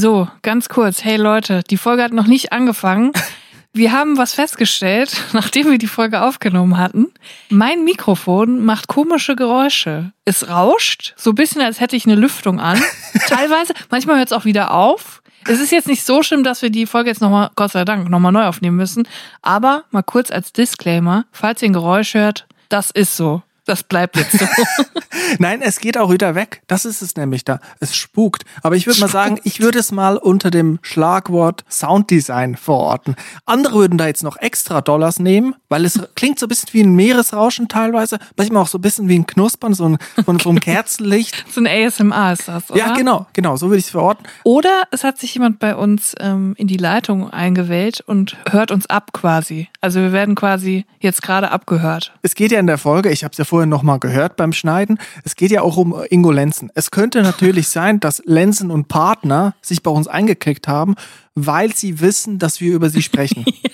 So, ganz kurz. Hey Leute, die Folge hat noch nicht angefangen. Wir haben was festgestellt, nachdem wir die Folge aufgenommen hatten. Mein Mikrofon macht komische Geräusche. Es rauscht, so ein bisschen, als hätte ich eine Lüftung an. Teilweise, manchmal hört es auch wieder auf. Es ist jetzt nicht so schlimm, dass wir die Folge jetzt nochmal, Gott sei Dank, nochmal neu aufnehmen müssen. Aber mal kurz als Disclaimer, falls ihr ein Geräusch hört, das ist so. Das bleibt jetzt so. Nein, es geht auch wieder weg. Das ist es nämlich da. Es spukt. Aber ich würde mal sagen, ich würde es mal unter dem Schlagwort Sounddesign verorten. Andere würden da jetzt noch extra Dollars nehmen, weil es klingt so ein bisschen wie ein Meeresrauschen teilweise. Manchmal auch so ein bisschen wie ein Knuspern, so ein, von so einem Kerzenlicht. so ein ASMR ist das, oder? Ja, genau, genau. So würde ich es verorten. Oder es hat sich jemand bei uns ähm, in die Leitung eingewählt und hört uns ab quasi. Also wir werden quasi jetzt gerade abgehört. Es geht ja in der Folge, ich habe es ja vorher nochmal gehört beim Schneiden, es geht ja auch um Ingo Lenzen. Es könnte natürlich sein, dass Lenzen und Partner sich bei uns eingeklickt haben, weil sie wissen, dass wir über sie sprechen. ja.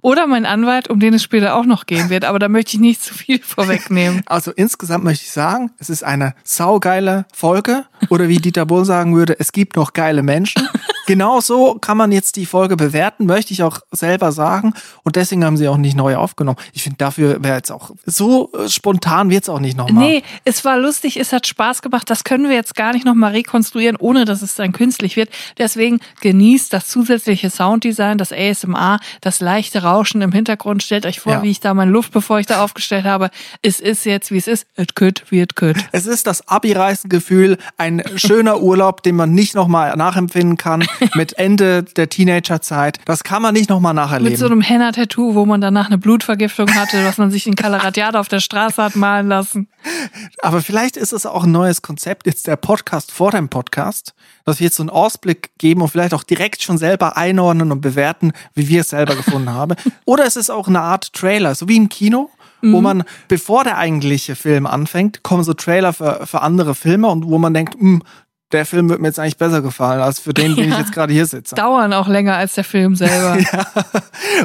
Oder mein Anwalt, um den es später auch noch gehen wird, aber da möchte ich nicht zu viel vorwegnehmen. Also insgesamt möchte ich sagen, es ist eine saugeile Folge oder wie Dieter Bohl sagen würde, es gibt noch geile Menschen. Genau so kann man jetzt die Folge bewerten, möchte ich auch selber sagen. Und deswegen haben sie auch nicht neu aufgenommen. Ich finde, dafür wäre jetzt auch so äh, spontan wird es auch nicht nochmal. Nee, es war lustig, es hat Spaß gemacht. Das können wir jetzt gar nicht nochmal rekonstruieren, ohne dass es dann künstlich wird. Deswegen genießt das zusätzliche Sounddesign, das ASMR, das leichte Rauschen im Hintergrund. Stellt euch vor, ja. wie ich da meine Luftbefeuchter aufgestellt habe. Es ist jetzt, wie es ist. It could, wie it could. Es ist das Abi-Reisengefühl, ein schöner Urlaub, den man nicht nochmal nachempfinden kann mit Ende der Teenagerzeit. Das kann man nicht nochmal nacherleben. Mit so einem Henna-Tattoo, wo man danach eine Blutvergiftung hatte, was man sich in Calaratiada auf der Straße hat malen lassen. Aber vielleicht ist es auch ein neues Konzept, jetzt der Podcast vor dem Podcast, dass wir jetzt so einen Ausblick geben und vielleicht auch direkt schon selber einordnen und bewerten, wie wir es selber gefunden haben. Oder es ist auch eine Art Trailer, so wie im Kino wo mhm. man, bevor der eigentliche Film anfängt, kommen so Trailer für, für andere Filme und wo man denkt, mh, hm, der Film wird mir jetzt eigentlich besser gefallen, als für den, den ich jetzt gerade hier sitze. Dauern auch länger als der Film selber. ja.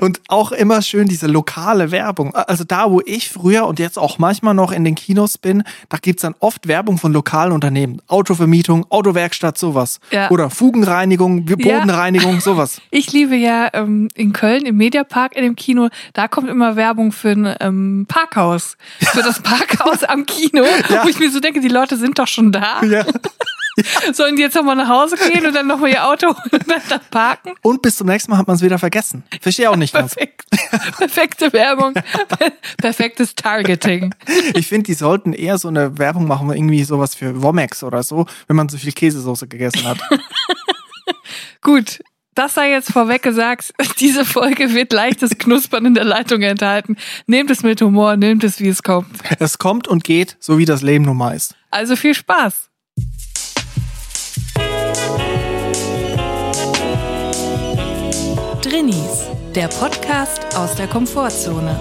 Und auch immer schön diese lokale Werbung. Also da, wo ich früher und jetzt auch manchmal noch in den Kinos bin, da gibt's dann oft Werbung von lokalen Unternehmen. Autovermietung, Autowerkstatt, sowas. Ja. Oder Fugenreinigung, Bodenreinigung, ja. sowas. Ich liebe ja ähm, in Köln im Mediapark in dem Kino, da kommt immer Werbung für ein ähm, Parkhaus. Für das Parkhaus am Kino, ja. wo ich mir so denke, die Leute sind doch schon da. Ja. Sollen die jetzt nochmal nach Hause gehen und dann nochmal ihr Auto und dann parken? Und bis zum nächsten Mal hat man es wieder vergessen. Verstehe auch nicht ganz. Perfekt. Perfekte Werbung. Perfektes Targeting. Ich finde, die sollten eher so eine Werbung machen, irgendwie sowas für Womex oder so, wenn man so viel Käsesoße gegessen hat. Gut, das sei jetzt vorweg gesagt, diese Folge wird leichtes Knuspern in der Leitung enthalten. Nehmt es mit Humor, nehmt es, wie es kommt. Es kommt und geht, so wie das Leben nun mal ist. Also viel Spaß. Drinnies, der Podcast aus der Komfortzone.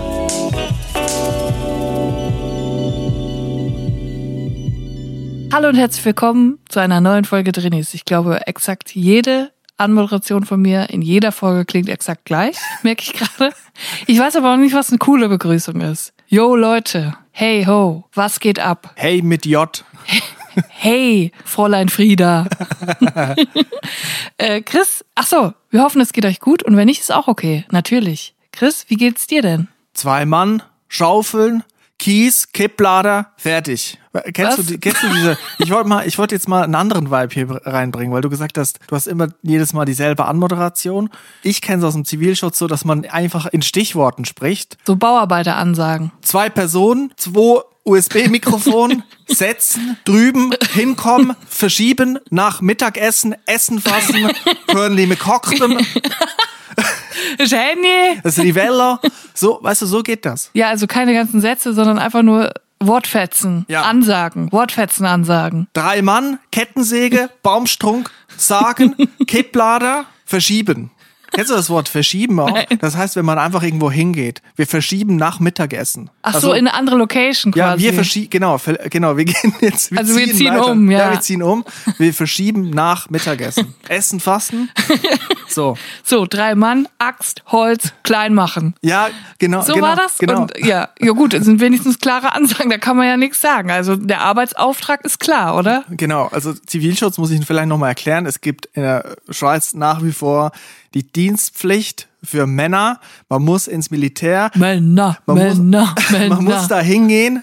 Hallo und herzlich willkommen zu einer neuen Folge Drinnies. Ich glaube, exakt jede Anmoderation von mir in jeder Folge klingt exakt gleich, merke ich gerade. Ich weiß aber auch nicht, was eine coole Begrüßung ist. Yo Leute, hey ho, was geht ab? Hey mit J. Hey, Fräulein Frieda. äh, Chris, ach so, wir hoffen, es geht euch gut und wenn nicht, ist auch okay. Natürlich. Chris, wie geht's dir denn? Zwei Mann, Schaufeln, Kies, Kipplader, fertig. Kennst du, kennst du diese? Ich wollte mal, ich wollte jetzt mal einen anderen Vibe hier reinbringen, weil du gesagt hast, du hast immer jedes Mal dieselbe Anmoderation. Ich kenne es aus dem Zivilschutz so, dass man einfach in Stichworten spricht. So Bauarbeiteransagen. Zwei Personen, zwei USB-Mikrofon setzen, drüben hinkommen, verschieben, nach Mittagessen, Essen fassen, hören die mit kochten. Jenny! Das Rivella. So, weißt du, so geht das. Ja, also keine ganzen Sätze, sondern einfach nur Wortfetzen, ja. Ansagen, Wortfetzen ansagen. Drei Mann, Kettensäge, Baumstrunk, Sagen, Kipplader, verschieben. Kennst du das Wort verschieben auch? Nein. Das heißt, wenn man einfach irgendwo hingeht. Wir verschieben nach Mittagessen. Ach Also- so, in eine andere Location Ja, quasi. wir verschieben, genau, genau, wir gehen jetzt, wir Also wir ziehen weiter. um, ja. Ja, wir ziehen um. Wir verschieben nach Mittagessen. Essen, fasten. So. so, drei Mann, Axt, Holz, klein machen. Ja, genau. So genau, war das? Genau. Und ja, ja gut, es sind wenigstens klare Ansagen, da kann man ja nichts sagen. Also der Arbeitsauftrag ist klar, oder? Genau, also Zivilschutz muss ich Ihnen vielleicht nochmal erklären. Es gibt in der Schweiz nach wie vor die Dienstpflicht für Männer. Man muss ins Militär. Männer, Man muss- Männer, Männer. Man muss da hingehen,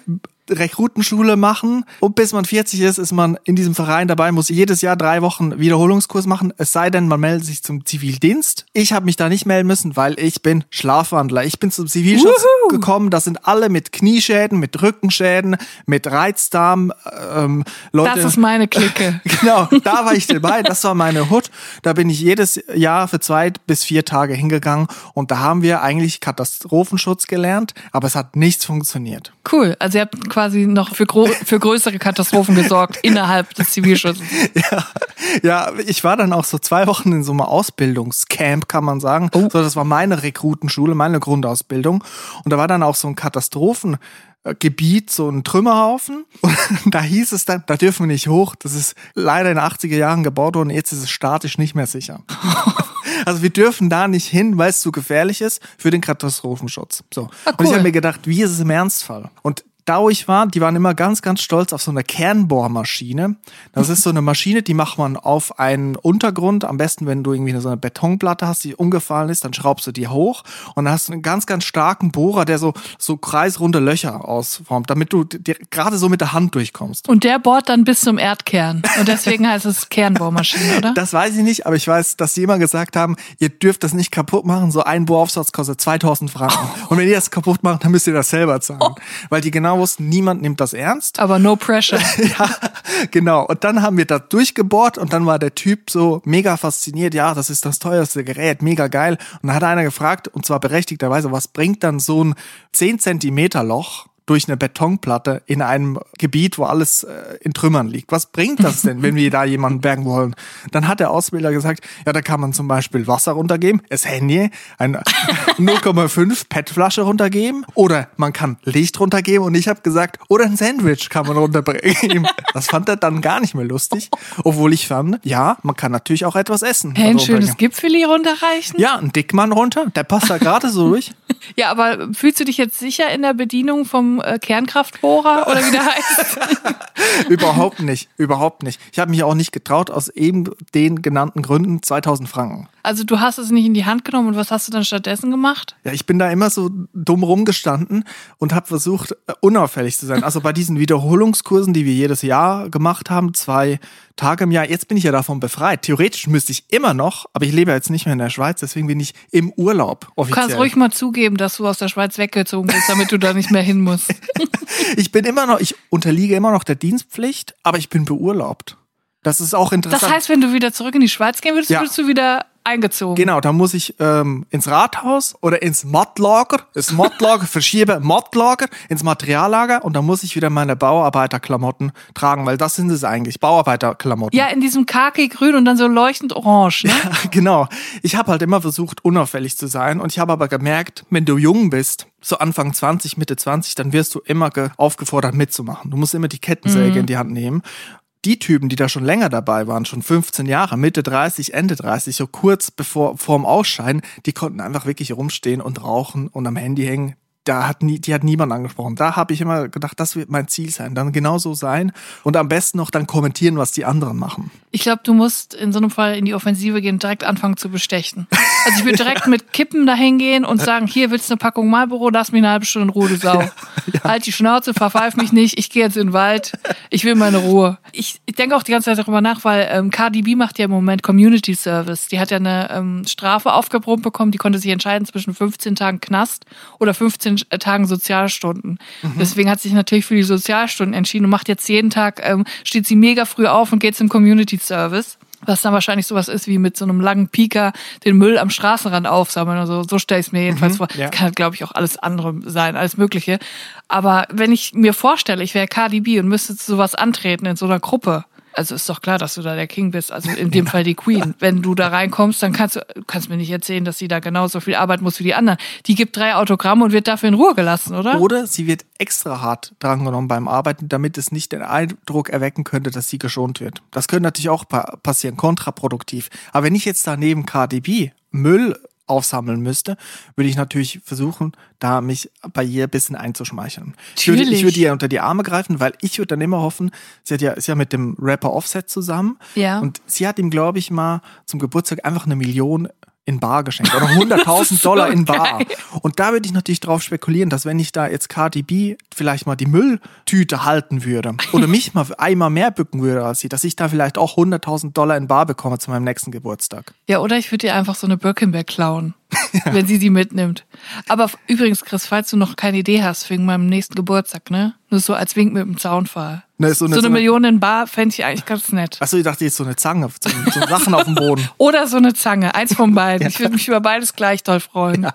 Rekrutenschule machen und bis man 40 ist, ist man in diesem Verein dabei, muss jedes Jahr drei Wochen Wiederholungskurs machen, es sei denn, man meldet sich zum Zivildienst. Ich habe mich da nicht melden müssen, weil ich bin Schlafwandler. Ich bin zum Zivilschutz Wuhu! gekommen, das sind alle mit Knieschäden, mit Rückenschäden, mit Reizdarm, ähm, Leute. Das ist meine Clique. Genau, da war ich dabei. Das war meine Hut. Da bin ich jedes Jahr für zwei bis vier Tage hingegangen und da haben wir eigentlich Katastrophenschutz gelernt, aber es hat nichts funktioniert. Cool. Also ihr habt quasi noch für, für größere Katastrophen gesorgt innerhalb des Zivilschutzes. Ja, ja, ich war dann auch so zwei Wochen in so einem Ausbildungscamp, kann man sagen. Oh. So, das war meine Rekrutenschule, meine Grundausbildung. Und da war dann auch so ein Katastrophengebiet, so ein Trümmerhaufen. Und da hieß es dann, da dürfen wir nicht hoch. Das ist leider in den 80er Jahren gebaut worden. Jetzt ist es statisch nicht mehr sicher. Also wir dürfen da nicht hin, weil es zu gefährlich ist für den Katastrophenschutz. So. Ah, Und ich cool. habe mir gedacht, wie ist es im Ernstfall? Und da ich war, die waren immer ganz, ganz stolz auf so eine Kernbohrmaschine. Das ist so eine Maschine, die macht man auf einen Untergrund. Am besten, wenn du irgendwie so eine Betonplatte hast, die umgefallen ist, dann schraubst du die hoch und dann hast du einen ganz, ganz starken Bohrer, der so, so kreisrunde Löcher ausformt, damit du gerade so mit der Hand durchkommst. Und der bohrt dann bis zum Erdkern. Und deswegen heißt es Kernbohrmaschine, oder? Das weiß ich nicht, aber ich weiß, dass die immer gesagt haben, ihr dürft das nicht kaputt machen. So ein Bohraufsatz kostet 2000 Franken. Und wenn ihr das kaputt macht, dann müsst ihr das selber zahlen. Weil die genau wussten, niemand nimmt das ernst. Aber no pressure. ja, genau. Und dann haben wir da durchgebohrt und dann war der Typ so mega fasziniert. Ja, das ist das teuerste Gerät, mega geil. Und dann hat einer gefragt, und zwar berechtigterweise, was bringt dann so ein 10 Zentimeter Loch durch eine Betonplatte in einem Gebiet, wo alles äh, in Trümmern liegt. Was bringt das denn, wenn wir da jemanden bergen wollen? Dann hat der Ausbilder gesagt, ja, da kann man zum Beispiel Wasser runtergeben, das Handy, eine 0,5 PET-Flasche runtergeben oder man kann Licht runtergeben und ich habe gesagt, oder ein Sandwich kann man runterbringen. Das fand er dann gar nicht mehr lustig, obwohl ich fand, ja, man kann natürlich auch etwas essen. Hey, ein schönes. Gipfeli runterreichen? Ja, ein Dickmann runter, der passt da gerade so durch. Ja, aber fühlst du dich jetzt sicher in der Bedienung vom äh, Kernkraftbohrer oder wie der heißt? überhaupt nicht, überhaupt nicht. Ich habe mich auch nicht getraut aus eben den genannten Gründen 2000 Franken. Also du hast es nicht in die Hand genommen und was hast du dann stattdessen gemacht? Ja, ich bin da immer so dumm rumgestanden und habe versucht, äh, unauffällig zu sein. Also bei diesen Wiederholungskursen, die wir jedes Jahr gemacht haben, zwei Tage im Jahr, jetzt bin ich ja davon befreit. Theoretisch müsste ich immer noch, aber ich lebe jetzt nicht mehr in der Schweiz, deswegen bin ich im Urlaub Du offiziell. kannst ruhig mal zugeben, dass du aus der Schweiz weggezogen bist, damit du da nicht mehr hin musst. Ich bin immer noch, ich unterliege immer noch der Dienstpflicht, aber ich bin beurlaubt. Das ist auch interessant. Das heißt, wenn du wieder zurück in die Schweiz gehen würdest, Ja. würdest du wieder eingezogen. Genau, da muss ich ähm, ins Rathaus oder ins Modlager, das Modlager, verschiebe Modlager ins Materiallager und dann muss ich wieder meine Bauarbeiterklamotten tragen, weil das sind es eigentlich, Bauarbeiterklamotten. Ja, in diesem Kaki-Grün und dann so leuchtend orange, ne? genau. Ich habe halt immer versucht, unauffällig zu sein und ich habe aber gemerkt, wenn du jung bist, so Anfang 20, Mitte 20, dann wirst du immer ge- aufgefordert mitzumachen. Du musst immer die Kettensäge in die Hand nehmen. Die Typen, die da schon länger dabei waren, schon 15 Jahre, Mitte 30, Ende 30, so kurz bevor vorm Ausscheiden, die konnten einfach wirklich rumstehen und rauchen und am Handy hängen. Da hat nie, die hat niemand angesprochen. Da habe ich immer gedacht, das wird mein Ziel sein. Dann genauso sein und am besten noch dann kommentieren, was die anderen machen. Ich glaube, du musst in so einem Fall in die Offensive gehen, direkt anfangen zu bestechen. Also ich würde direkt mit Kippen dahin gehen und sagen, hier willst du eine Packung Marlboro, lass mich eine halbe Stunde in Ruhe, du Sau. Halt die Schnauze, verpfeif mich nicht, ich gehe jetzt in den Wald, ich will meine Ruhe. Ich, ich denke auch die ganze Zeit darüber nach, weil ähm, Cardi B macht ja im Moment Community Service. Die hat ja eine ähm, Strafe aufgebrummt bekommen, die konnte sich entscheiden zwischen 15 Tagen Knast oder 15 Tagen Sozialstunden. Deswegen hat sie sich natürlich für die Sozialstunden entschieden und macht jetzt jeden Tag, ähm, steht sie mega früh auf und geht zum Community Service. Was dann wahrscheinlich sowas ist wie mit so einem langen Pieker den Müll am Straßenrand aufsammeln. Also so stelle ich es mir jedenfalls vor. ja. Kann, glaube ich, auch alles andere sein, alles Mögliche. Aber wenn ich mir vorstelle, ich wäre Cardi B und müsste zu sowas antreten in so einer Gruppe, Also ist doch klar, dass du da der King bist. Also in dem Fall die Queen. Wenn du da reinkommst, dann kannst du kannst mir nicht erzählen, dass sie da genauso viel arbeiten muss wie die anderen. Die gibt drei Autogramme und wird dafür in Ruhe gelassen, oder? Oder sie wird extra hart drangenommen beim Arbeiten, damit es nicht den Eindruck erwecken könnte, dass sie geschont wird. Das könnte natürlich auch pa passieren, kontraproduktiv. Aber wenn ich jetzt daneben KDB Müll aufsammeln müsste, würde ich natürlich versuchen, da mich bei ihr ein bisschen einzuschmeicheln. Ich würde, ich Natürlich. würde ihr unter die Arme greifen, weil ich würde dann immer hoffen, sie hat ja, ist ja mit dem Rapper Offset zusammen. Ja. Und sie hat ihm, glaube ich, mal zum Geburtstag einfach eine Million in Bar geschenkt oder 100.000 so Dollar in Bar. geil. Und da würde ich natürlich drauf spekulieren, dass wenn ich da jetzt KDB vielleicht mal die Mülltüte halten würde oder mich mal einmal mehr bücken würde als sie, dass ich da vielleicht auch 100.000 Dollar in Bar bekomme zu meinem nächsten Geburtstag. Ja, oder ich würde dir einfach so eine Birkenberg klauen, wenn sie sie mitnimmt. Aber übrigens, Chris, falls du noch keine Idee hast wegen meinem nächsten Geburtstag, ne? Nur so als Wink mit dem Zaunfall. Ne, So eine, Million in Bar fände ich eigentlich ganz nett. Achso, ich dachte jetzt so eine Zange, so, so Sachen auf dem Boden. Oder so eine Zange, eins von beiden. Ich würde mich über beides gleich toll freuen.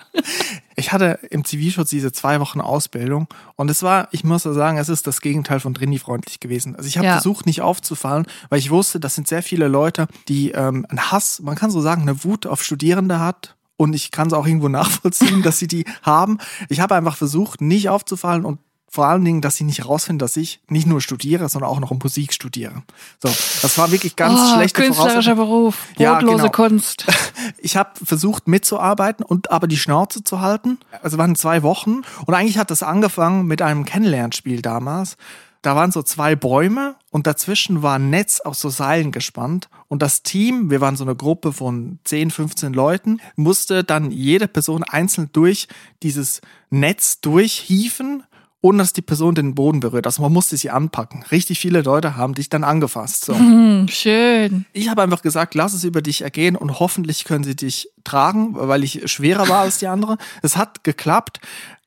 Ich hatte im Zivilschutz diese zwei Wochen Ausbildung und es war, ich muss ja sagen, es ist das Gegenteil von Drini-freundlich gewesen. Also ich habe Ja. versucht, nicht aufzufallen, weil ich wusste, das sind sehr viele Leute, die ähm, einen Hass, man kann so sagen, eine Wut auf Studierende hat. Und ich kann es auch irgendwo nachvollziehen, dass sie die haben. Ich habe einfach versucht, nicht aufzufallen und vor allen Dingen, dass sie nicht herausfinden, dass ich nicht nur studiere, sondern auch noch Musik studiere. So, das war wirklich ganz oh, schlechte künstlerischer. Beruf, Ja, brotlose genau. Kunst. Ich habe versucht mitzuarbeiten und aber die Schnauze zu halten. Also waren zwei Wochen und eigentlich hat das angefangen mit einem Kennenlernspiel damals. Da waren so zwei Bäume und dazwischen war ein Netz aus so Seilen gespannt. Und das Team, wir waren so eine Gruppe von 10, 15 Leuten, musste dann jede Person einzeln durch dieses Netz durchhieven, ohne dass die Person den Boden berührt. Also man musste sie anpacken. Richtig viele Leute haben dich dann angefasst. So. Hm, schön. Ich habe einfach gesagt, lass es über dich ergehen und hoffentlich können sie dich tragen, weil ich schwerer war als die andere. Es hat geklappt.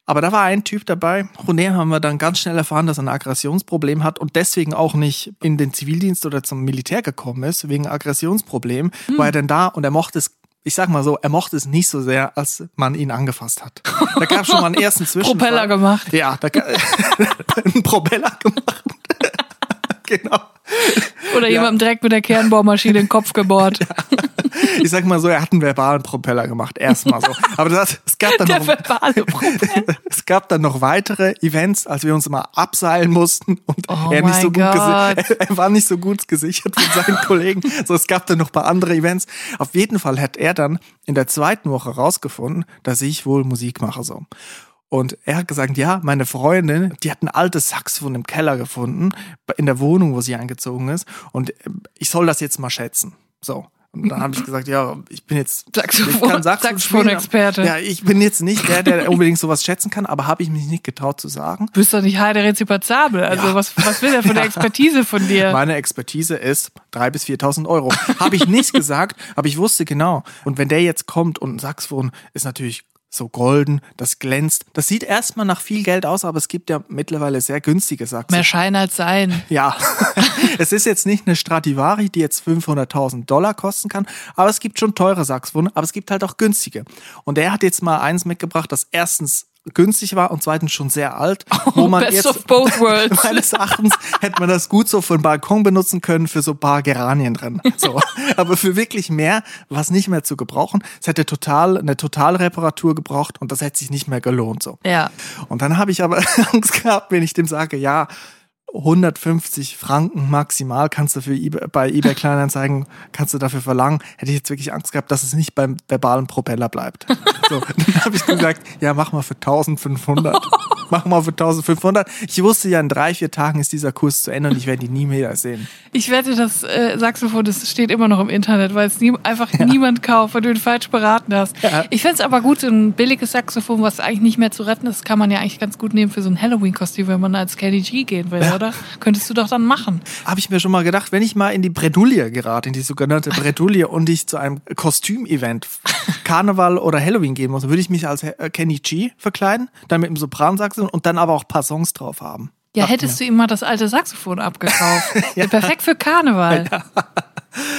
Aber da war ein Typ dabei, dem haben wir dann ganz schnell erfahren, dass er ein Aggressionsproblem hat und deswegen auch nicht in den Zivildienst oder zum Militär gekommen ist, wegen Aggressionsproblem, war er denn da und er mochte es, ich sag mal so, er mochte es nicht so sehr, als man ihn angefasst hat. Da gab es schon mal einen ersten Zwischenfall. Propeller gemacht. Ja, da einen Propeller gemacht. genau. Oder jemandem direkt mit der Kernbohrmaschine den Kopf gebohrt. Ich sag mal so, er hat einen verbalen Propeller gemacht, erstmal so. Aber das, es gab dann noch, es gab dann noch weitere Events, als wir uns mal abseilen mussten und Oh er nicht so gut gesi- er war nicht so gut gesichert von seinen Kollegen. So, es gab dann noch ein paar andere Events. Auf jeden Fall hat er dann in der zweiten Woche rausgefunden, dass ich wohl Musik mache so. Und er hat gesagt, ja, meine Freundin, die hat ein altes Saxophon im Keller gefunden, in der Wohnung, wo sie eingezogen ist. Und äh, ich soll das jetzt mal schätzen. So. Und dann habe ich gesagt, ja, ich bin jetzt Saxophon- ich kann Saxophon spielen, Saxophon-Experte. Ja, ich bin jetzt nicht der, der unbedingt sowas schätzen kann, aber habe ich mich nicht getraut zu sagen. Du bist doch nicht Heide Rezipazabel. Also Ja. was, was will der für eine Expertise von dir? Meine Expertise ist 3.000 bis 4.000 Euro. Habe ich nicht gesagt, aber ich wusste genau. Und wenn der jetzt kommt und ein Saxophon ist natürlich so golden, das glänzt. Das sieht erstmal nach viel Geld aus, aber es gibt ja mittlerweile sehr günstige Saxophone. Mehr Schein als Sein. Ja, es ist jetzt nicht eine Stradivari, die jetzt 500.000 Dollar kosten kann, aber es gibt schon teure Saxophone, aber es gibt halt auch günstige. Und er hat jetzt mal eins mitgebracht, das erstens günstig war und zweitens schon sehr alt, wo man Best jetzt of both worlds. meines Erachtens hätte man das gut so für den Balkon benutzen können für so ein paar Geranien drin. So, aber für wirklich mehr war es nicht mehr zu gebrauchen. Es hätte total eine Totalreparatur gebraucht und das hätte sich nicht mehr gelohnt so. Ja. Und dann habe ich aber Angst gehabt, wenn ich dem sage, ja, 150 Franken maximal kannst du für eBay, bei eBay Kleinanzeigen kannst du dafür verlangen. Hätte ich jetzt wirklich Angst gehabt, dass es nicht beim verbalen Propeller bleibt. So, dann habe ich gesagt, ja, mach mal für 1500. Mach mal für 1500. Ich wusste ja, in drei, vier Tagen ist dieser Kurs zu Ende und ich werde ihn nie mehr sehen. Ich wette, das äh, Saxophon, das steht immer noch im Internet, weil es nie, einfach niemand kauft, weil du ihn falsch beraten hast. Ja. Ich fänd's aber gut, so ein billiges Saxophon, was eigentlich nicht mehr zu retten ist, kann man ja eigentlich ganz gut nehmen für so ein Halloween-Kostüm, wenn man als Kenny G gehen will, oder? Könntest du doch dann machen. Habe ich mir schon mal gedacht, wenn ich mal in die Bredouille gerate, in die sogenannte Bredouille und ich zu einem Kostümevent, Karneval oder Halloween gehen muss, würde ich mich als äh, Kenny G verkleiden, dann mit einem Sopransaxophon und dann aber auch ein paar Songs drauf haben. Ja, hättest du ihm mal das alte Saxophon abgekauft. Perfekt für Karneval.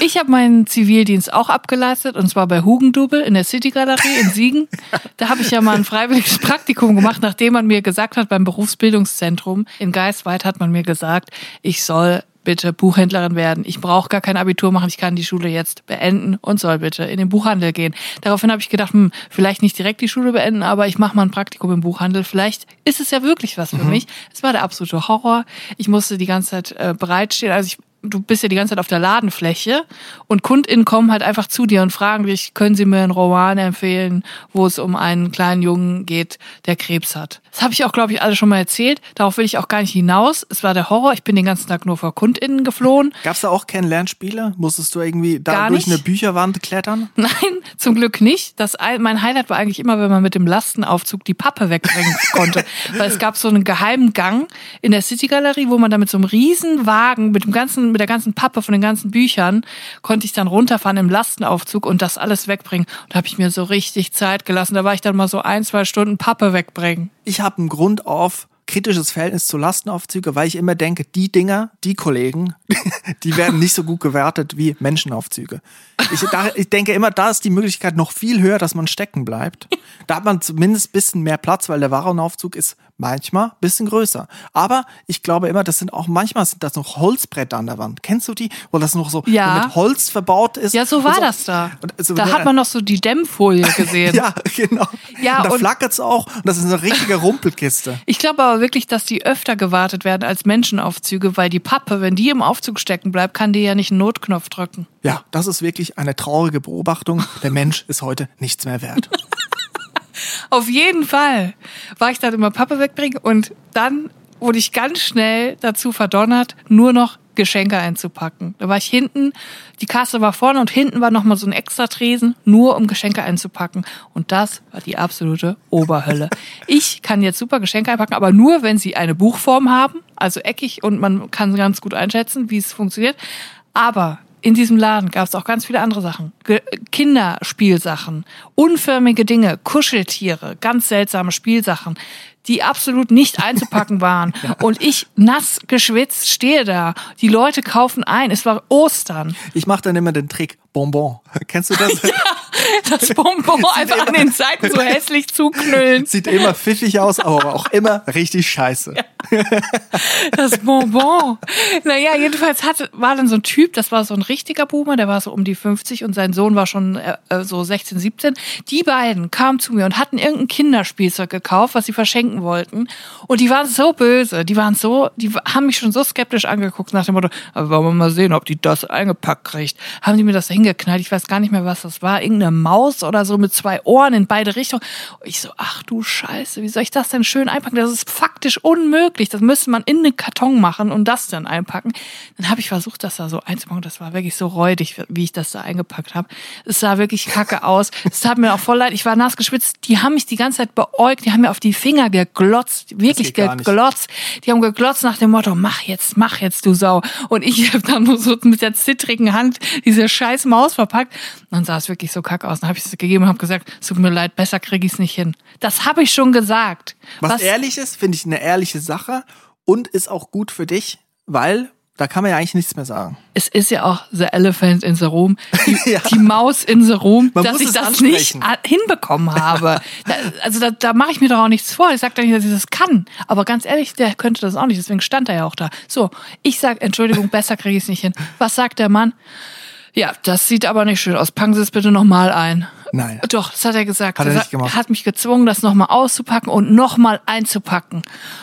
Ich habe meinen Zivildienst auch abgeleistet und zwar bei Hugendubel in der City Galerie in Siegen. Da habe ich ja mal ein freiwilliges Praktikum gemacht, nachdem man mir gesagt hat, beim Berufsbildungszentrum in Geisweit hat man mir gesagt, ich soll bitte Buchhändlerin werden. Ich brauche gar kein Abitur machen, ich kann die Schule jetzt beenden und soll bitte in den Buchhandel gehen. Daraufhin habe ich gedacht, hm, vielleicht nicht direkt die Schule beenden, aber ich mache mal ein Praktikum im Buchhandel. Vielleicht ist es ja wirklich was für Mhm. mich. Es war der absolute Horror. Ich musste die ganze Zeit äh, bereitstehen. Also ich du bist ja die ganze Zeit auf der Ladenfläche und KundInnen kommen halt einfach zu dir und fragen dich, können sie mir einen Roman empfehlen, wo es um einen kleinen Jungen geht, der Krebs hat. Das habe ich auch, glaube ich, alle schon mal erzählt. Darauf will ich auch gar nicht hinaus. Es war der Horror. Ich bin den ganzen Tag nur vor KundInnen geflohen. Gab's da auch Kennenlernspiele? Musstest du irgendwie da durch eine Bücherwand klettern? Nein, zum Glück nicht. Das, ein- mein Highlight war eigentlich immer, wenn man mit dem Lastenaufzug die Pappe wegbringen konnte. Weil es gab so einen geheimen Gang in der City Galerie, wo man da mit so einem riesen Wagen, mit dem ganzen, mit der ganzen Pappe von den ganzen Büchern, konnte ich dann runterfahren im Lastenaufzug und das alles wegbringen. Und da habe ich mir so richtig Zeit gelassen. Da war ich dann mal so ein, zwei Stunden Pappe wegbringen. Ich habe einen Grund auf kritisches Verhältnis zu Lastenaufzüge, weil ich immer denke, die Dinger, die Kollegen, die werden nicht so gut gewertet wie Menschenaufzüge. Ich, da, ich denke immer, da ist die Möglichkeit noch viel höher, dass man stecken bleibt. Da hat man zumindest ein bisschen mehr Platz, weil der Warenaufzug ist manchmal ein bisschen größer. Aber ich glaube immer, das sind auch manchmal sind das noch Holzbretter an der Wand. Kennst du die, wo das noch so Ja. mit Holz verbaut ist? Ja, so war das da. Und so- da hat man noch so die Dämmfolie gesehen. ja, genau. Ja, und da und- flackert's auch. Und das ist eine richtige Rumpelkiste. Ich glaube aber wirklich, dass die öfter gewartet werden als Menschenaufzüge, weil die Pappe, wenn die im Aufzug stecken bleibt, kann die ja nicht einen Notknopf drücken. Ja, das ist wirklich eine traurige Beobachtung. Der Mensch ist heute nichts mehr wert. Auf jeden Fall war ich dann immer Pappe wegbringen und dann wurde ich ganz schnell dazu verdonnert, nur noch Geschenke einzupacken. Da war ich hinten, die Kasse war vorne und hinten war nochmal so ein extra Tresen, nur um Geschenke einzupacken. Und das war die absolute Oberhölle. Ich kann jetzt super Geschenke einpacken, aber nur, wenn sie eine Buchform haben, also eckig und man kann ganz gut einschätzen, wie es funktioniert. Aber in diesem Laden gab es auch ganz viele andere Sachen. Ge Kinderspielsachen, unförmige Dinge, Kuscheltiere, ganz seltsame Spielsachen, die absolut nicht einzupacken waren. Und ich nass geschwitzt stehe da. Die Leute kaufen ein. Es war Ostern. Ich mache dann immer den Trick Bonbon. Kennst du das? Das Bonbon einfach an den Seiten so hässlich zuknüllen. Sieht immer pfiffig aus, aber auch immer richtig scheiße. Das Bonbon. Naja, jedenfalls hatte, war dann so ein Typ, das war so ein richtiger Boomer, der war so um die 50 und sein Sohn war schon äh, äh, so 16, 17. Die beiden kamen zu mir und hatten irgendein Kinderspielzeug gekauft, was sie verschenken wollten. Und die waren so böse, die waren so, die haben mich schon so skeptisch angeguckt nach dem Motto, aber wollen wir mal sehen, ob die das eingepackt kriegt. Haben die mir das da hingeknallt, ich weiß gar nicht mehr, was das war, irgendeine Maus oder so mit zwei Ohren in beide Richtungen. Und ich so, ach du Scheiße, wie soll ich das denn schön einpacken? Das ist faktisch unmöglich. Das müsste man in einen Karton machen und das dann einpacken. Dann habe ich versucht, das da so einzupacken. Das war wirklich so räudig, wie ich das da eingepackt habe. Es sah wirklich kacke aus. Es tat mir auch voll leid. Ich war nass geschwitzt. Die haben mich die ganze Zeit beäugt. Die haben mir auf die Finger geglotzt. Wirklich geglotzt. Die haben geglotzt nach dem Motto, mach jetzt, mach jetzt, du Sau. Und ich habe dann nur so mit der zittrigen Hand diese scheiß Maus verpackt. Und dann sah es wirklich so kacke aus. Dann habe ich es gegeben und habe gesagt, es tut mir leid, besser kriege ich es nicht hin. Das habe ich schon gesagt. Was, ehrlich ist, finde ich eine ehrliche Sache und ist auch gut für dich, weil da kann man ja eigentlich nichts mehr sagen. es ist ja auch the elephant in the room, die, Ja. die Maus in the room, Man dass ich das nicht ansprechen. a- hinbekommen habe. da, also da, da mache ich mir doch auch nichts vor. Ich sage doch nicht, dass ich das kann. Aber ganz ehrlich, der könnte das auch nicht. Deswegen stand er ja auch da. So, ich sag, Entschuldigung, besser kriege ich es nicht hin. Was sagt der Mann? Ja, das sieht aber nicht schön aus. Packen Sie es bitte nochmal ein. Nein. Doch, das hat er gesagt. Hat er nicht gemacht. hat mich gezwungen, das nochmal auszupacken und nochmal einzupacken.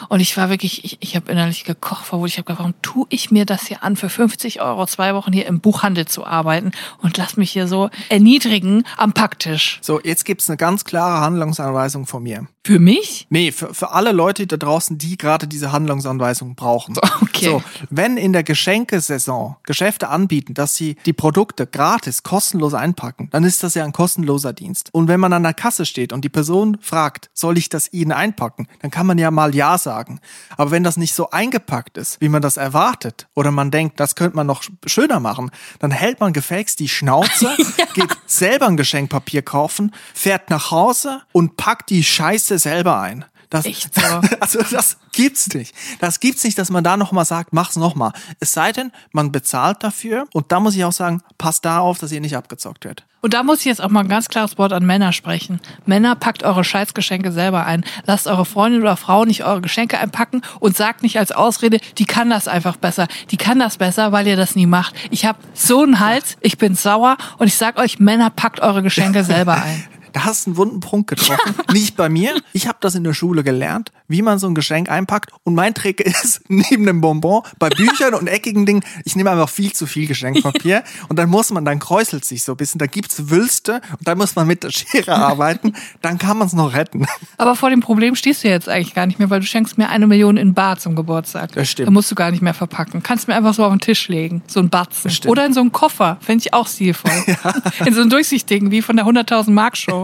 Und ich war wirklich, ich, ich habe innerlich gekocht vor Wut. Ich habe gedacht, warum tue ich mir das hier an, für 50 Euro zwei Wochen hier im Buchhandel zu arbeiten und lass mich hier so erniedrigen am Packtisch. So, jetzt gibt's eine ganz klare Handlungsanweisung von mir. Für mich? Nee, für, für alle Leute da draußen, die gerade diese Handlungsanweisung brauchen. Okay. So, wenn in der Geschenkesaison Geschäfte anbieten, dass sie die Produkte gratis, kostenlos einpacken, dann ist das ja ein kostenloser Dienst. Und wenn man an der Kasse steht und die Person fragt, soll ich das Ihnen einpacken, dann kann man ja mal Ja sagen. Aber wenn das nicht so eingepackt ist, wie man das erwartet, oder man denkt, das könnte man noch schöner machen, dann hält man gefälligst die Schnauze, geht selber ein Geschenkpapier kaufen, fährt nach Hause und packt die Scheiße selber ein. Das, Echt so? Also das gibt's nicht. Das gibt's nicht, dass man da nochmal sagt, mach's nochmal. Es sei denn, man bezahlt dafür. Und da muss ich auch sagen, passt da auf, dass ihr nicht abgezockt wird. Und da muss ich jetzt auch mal ein ganz klares Wort an Männer sprechen. Männer, packt eure Scheißgeschenke selber ein. Lasst eure Freundin oder Frau nicht eure Geschenke einpacken und sagt nicht als Ausrede, die kann das einfach besser. Die kann das besser, weil ihr das nie macht. Ich habe so einen Hals, ich bin sauer und ich sag euch, Männer, packt eure Geschenke selber ein. Da hast du einen wunden Punkt getroffen. Nicht bei mir. Ich habe das in der Schule gelernt, wie man so ein Geschenk einpackt. Und mein Trick ist, neben dem Bonbon, bei Büchern und eckigen Dingen, ich nehme einfach viel zu viel Geschenkpapier. Und dann muss man, dann kräuselt sich so ein bisschen. Da gibt's Wülste und dann muss man mit der Schere arbeiten. Dann kann man es noch retten. Aber vor dem Problem stehst du jetzt eigentlich gar nicht mehr, weil du schenkst mir eine Million in Bar zum Geburtstag. Das stimmt. Da musst du gar nicht mehr verpacken. Kannst mir einfach so auf den Tisch legen. So ein Batzen. Oder in so einen Koffer. Fände ich auch stilvoll. In so einen durchsichtigen, wie von der 100.000 Mark Show.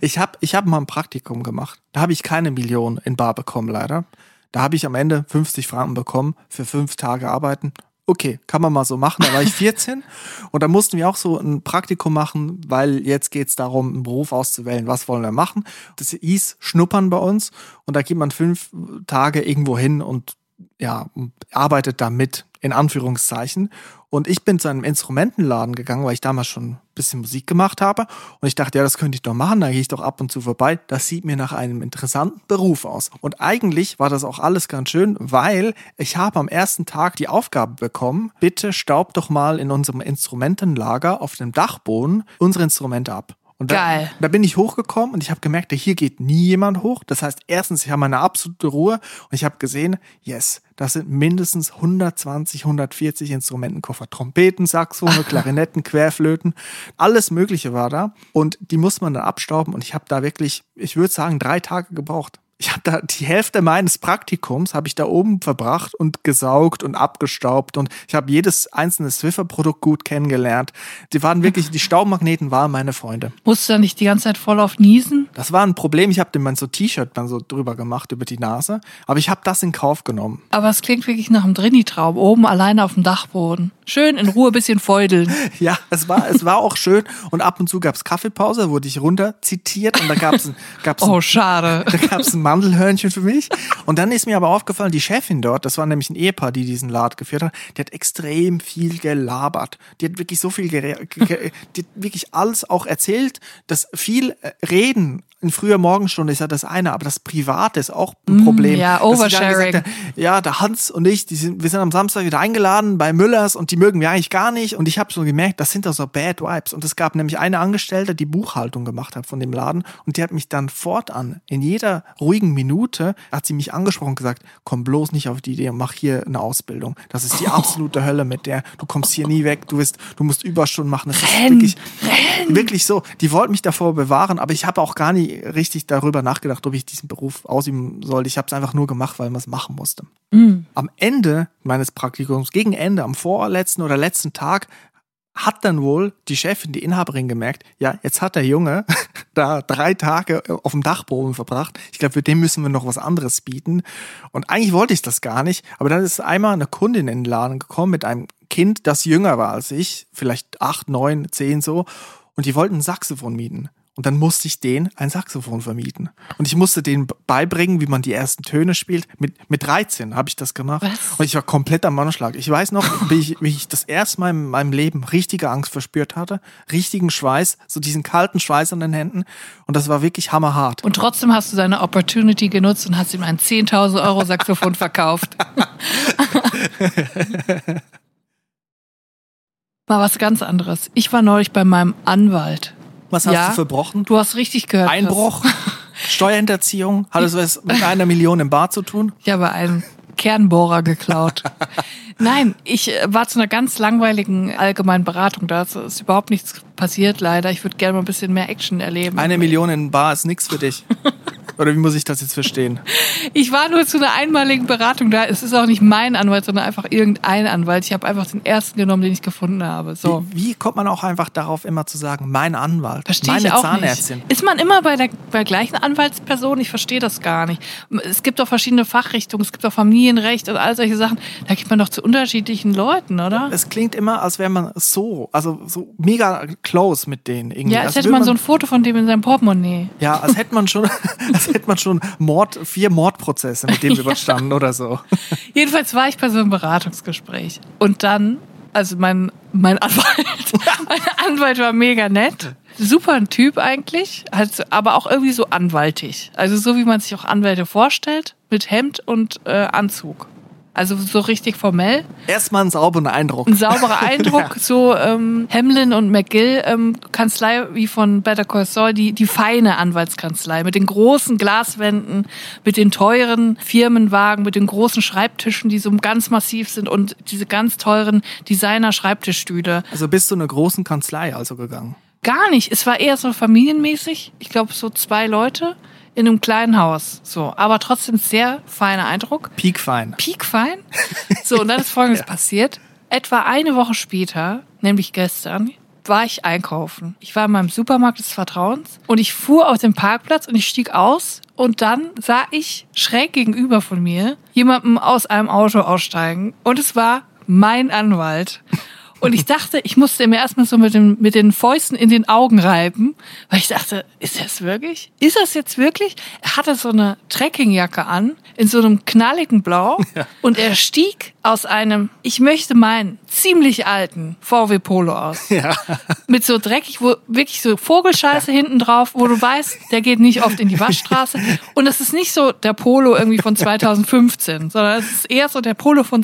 Ich habe ich hab mal ein Praktikum gemacht. Da habe ich keine Million in Bar bekommen, leider. Da habe ich am Ende 50 Franken bekommen für fünf Tage arbeiten. Okay, kann man mal so machen. Da war ich 14 und da mussten wir auch so ein Praktikum machen, weil jetzt geht's darum, einen Beruf auszuwählen. Was wollen wir machen? Das hieß Schnuppern bei uns und da geht man fünf Tage irgendwo hin und ja, arbeitet da mit, in Anführungszeichen. Und ich bin zu einem Instrumentenladen gegangen, weil ich damals schon ein bisschen Musik gemacht habe. Und ich dachte, ja, das könnte ich doch machen, da gehe ich doch ab und zu vorbei. Das sieht mir nach einem interessanten Beruf aus. Und eigentlich war das auch alles ganz schön, weil ich habe am ersten Tag die Aufgabe bekommen, bitte staub doch mal in unserem Instrumentenlager auf dem Dachboden unsere Instrumente ab. Und da, Geil. da bin ich hochgekommen und ich habe gemerkt, hier geht nie jemand hoch. Das heißt, erstens, ich habe eine absolute Ruhe und ich habe gesehen, yes, das sind mindestens 120, 140 Instrumentenkoffer. Trompeten, Saxophone, Klarinetten, Querflöten, alles Mögliche war da. Und die muss man dann abstauben und ich habe da wirklich, ich würde sagen, drei Tage gebraucht. Ich habe da die Hälfte meines Praktikums habe ich da oben verbracht und gesaugt und abgestaubt und ich habe jedes einzelne Swiffer-Produkt gut kennengelernt. Die waren wirklich, die Staubmagneten waren meine Freunde. Musst du da nicht die ganze Zeit voll auf niesen? Das war ein Problem. Ich habe dem mein so T-Shirt dann so drüber gemacht über die Nase, aber ich habe das in Kauf genommen. Aber es klingt wirklich nach einem Drini-Traum. Oben alleine auf dem Dachboden. Schön in Ruhe bisschen feudeln. Ja, es war es war auch schön und ab und zu gab's Kaffeepause, wurde ich runter zitiert und da gab's ein, gab's Oh, schade. Da gab's ein Mandelhörnchen für mich. Und dann ist mir aber aufgefallen, die Chefin dort, das war nämlich ein Ehepaar, die diesen Laden geführt hat, die hat extrem viel gelabert. Die hat wirklich so viel, die hat wirklich alles auch erzählt, dass viel äh, Reden in früher Morgenstunde ist ja das eine, aber das Private ist auch ein Problem. Mm, ja, sie dann Oversharing. gesagt ja, der Hans und ich, die sind, wir sind am Samstag wieder eingeladen bei Müllers und die mögen wir eigentlich gar nicht. Und ich habe so gemerkt, das sind doch so Bad Vibes. Und es gab nämlich eine Angestellte, die Buchhaltung gemacht hat von dem Laden und die hat mich dann fortan in jeder ruhigen Minute hat sie mich angesprochen und gesagt, komm bloß nicht auf die Idee und mach hier eine Ausbildung. Das ist die absolute Hölle mit der. Du kommst hier nie weg. Du wirst, du musst Überstunden machen. Das ist Renn, wirklich, wirklich so. Die wollten mich davor bewahren, aber ich habe auch gar nie richtig darüber nachgedacht, ob ich diesen Beruf ausüben sollte. Ich habe es einfach nur gemacht, weil man es machen musste. Am Ende meines Praktikums, gegen Ende, am vorletzten oder letzten Tag, hat dann wohl die Chefin, die Inhaberin gemerkt, ja, jetzt hat der Junge da drei Tage auf dem Dachboden verbracht. Ich glaube, für den müssen wir noch was anderes bieten. Und eigentlich wollte ich das gar nicht. Aber dann ist einmal eine Kundin in den Laden gekommen mit einem Kind, das jünger war als ich, vielleicht acht, neun, zehn so. Und die wollten ein Saxophon mieten. Und dann musste ich denen ein Saxophon vermieten. Und ich musste denen beibringen, wie man die ersten Töne spielt. Mit, mit 13 habe ich das gemacht. Was? Und ich war komplett am Anschlag. Ich weiß noch, wie ich, wie ich das erste Mal in meinem Leben richtige Angst verspürt hatte. Richtigen Schweiß, so diesen kalten Schweiß an den Händen. Und das war wirklich hammerhart. Und trotzdem hast du deine Opportunity genutzt und hast ihm ein 10.000 Euro Saxophon verkauft. Mal was ganz anderes. Ich war neulich bei meinem Anwalt. Was hast Ja? du verbrochen? Du hast richtig gehört. Einbruch? Steuerhinterziehung? Hat es was mit einer Million im Bar zu tun? Ich habe einen Kernbohrer geklaut. Nein, ich äh, war zu einer ganz langweiligen allgemeinen Beratung. Da ist- ist überhaupt nichts passiert, leider. Ich würde gerne mal ein bisschen mehr Action erleben. Eine Million in Bar ist nix für dich. Oder wie muss ich das jetzt verstehen? Ich war nur zu einer einmaligen Beratung da. Es ist auch nicht mein Anwalt, sondern einfach irgendein Anwalt. Ich habe einfach den ersten genommen, den ich gefunden habe. So. Wie, wie kommt man auch einfach darauf, immer zu sagen, mein Anwalt, Verstehe meine ich auch Zahnärztin? nicht. Ist man immer bei der bei gleichen Anwaltsperson? Ich verstehe das gar nicht. Es gibt doch verschiedene Fachrichtungen, es gibt doch Familienrecht und all solche Sachen. Da geht man doch zu unterschiedlichen Leuten, oder? Es klingt immer, als wäre man so, also so mega close mit denen irgendwie. Ja, als hätte würde man so ein Foto von dem in seinem Portemonnaie. Ja, als hätte man schon, als hätte man schon Mord, vier Mordprozesse mit dem überstanden oder so. Jedenfalls war ich bei so einem Beratungsgespräch. Und dann, also mein, mein Anwalt, mein Anwalt war mega nett. Super ein Typ eigentlich, also, aber auch irgendwie so anwaltig. Also so wie man sich auch Anwälte vorstellt, mit Hemd und äh, Anzug. Also so richtig formell. Erstmal einen sauberen Eindruck. Ein sauberer Eindruck, so ähm, Hamlin und McGill ähm, Kanzlei wie von Better Call Saul, die, die feine Anwaltskanzlei mit den großen Glaswänden, mit den teuren Firmenwagen, mit den großen Schreibtischen, die so ganz massiv sind und diese ganz teuren Designer-Schreibtischstühle. Also bist du in einer großen Kanzlei also gegangen? Gar nicht. Es war eher so familienmäßig. Ich glaube so zwei Leute in einem kleinen Haus. So, aber trotzdem sehr feiner Eindruck. Peakfein. Peakfein. So, und dann ist Folgendes Ja. passiert. Etwa eine Woche später, nämlich gestern, war ich einkaufen. Ich war in meinem Supermarkt des Vertrauens und ich fuhr auf den Parkplatz und ich stieg aus und dann sah ich schräg gegenüber von mir jemanden aus einem Auto aussteigen und es war mein Anwalt. Und ich dachte, ich musste mir erstmal so mit, dem, mit den Fäusten in den Augen reiben, weil ich dachte, ist das wirklich? Ist das jetzt wirklich? Er hatte so eine Trekkingjacke an, in so einem knalligen Blau. Und er stieg aus einem, ich möchte meinen, ziemlich alten VW Polo aus. Ja. Mit so dreckig, wo wirklich so Vogelscheiße hinten drauf, wo du weißt, der geht nicht oft in die Waschstraße. Und das ist nicht so der Polo irgendwie von 2015, sondern es ist eher so der Polo von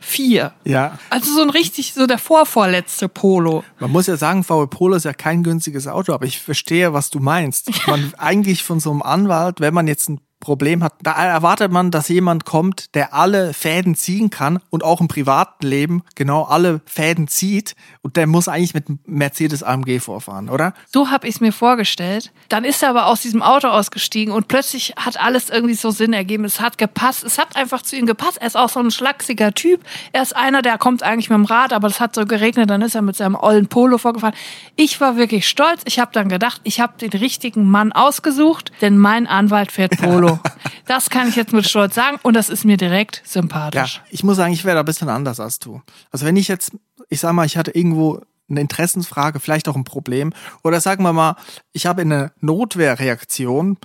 2004. Ja. Also so ein richtig, so der vorvorletzte Polo. Man muss ja sagen, VW Polo ist ja kein günstiges Auto, aber ich verstehe, was du meinst. Man eigentlich von so einem Anwalt, wenn man jetzt ein Problem hat, da erwartet man, dass jemand kommt, der alle Fäden ziehen kann und auch im privaten Leben genau alle Fäden zieht. Und der muss eigentlich mit Mercedes AMG vorfahren, oder? So habe ich es mir vorgestellt. Dann ist er aber aus diesem Auto ausgestiegen und plötzlich hat alles irgendwie so Sinn ergeben. Es hat gepasst. Es hat einfach zu ihm gepasst. Er ist auch so ein schlachsiger Typ. Er ist einer, der kommt eigentlich mit dem Rad, aber es hat so geregnet. Dann ist er mit seinem ollen Polo vorgefahren. Ich war wirklich stolz. Ich habe dann gedacht, ich habe den richtigen Mann ausgesucht, denn mein Anwalt fährt Polo. Das kann ich jetzt mit Stolz sagen und das ist mir direkt Ja, sympathisch. ich muss sagen, ich wäre da ein bisschen anders als du. Also wenn ich jetzt, ich sag mal, ich hatte irgendwo eine Interessensfrage, vielleicht auch ein Problem, oder sagen wir mal, ich habe in einer Notwehrreaktion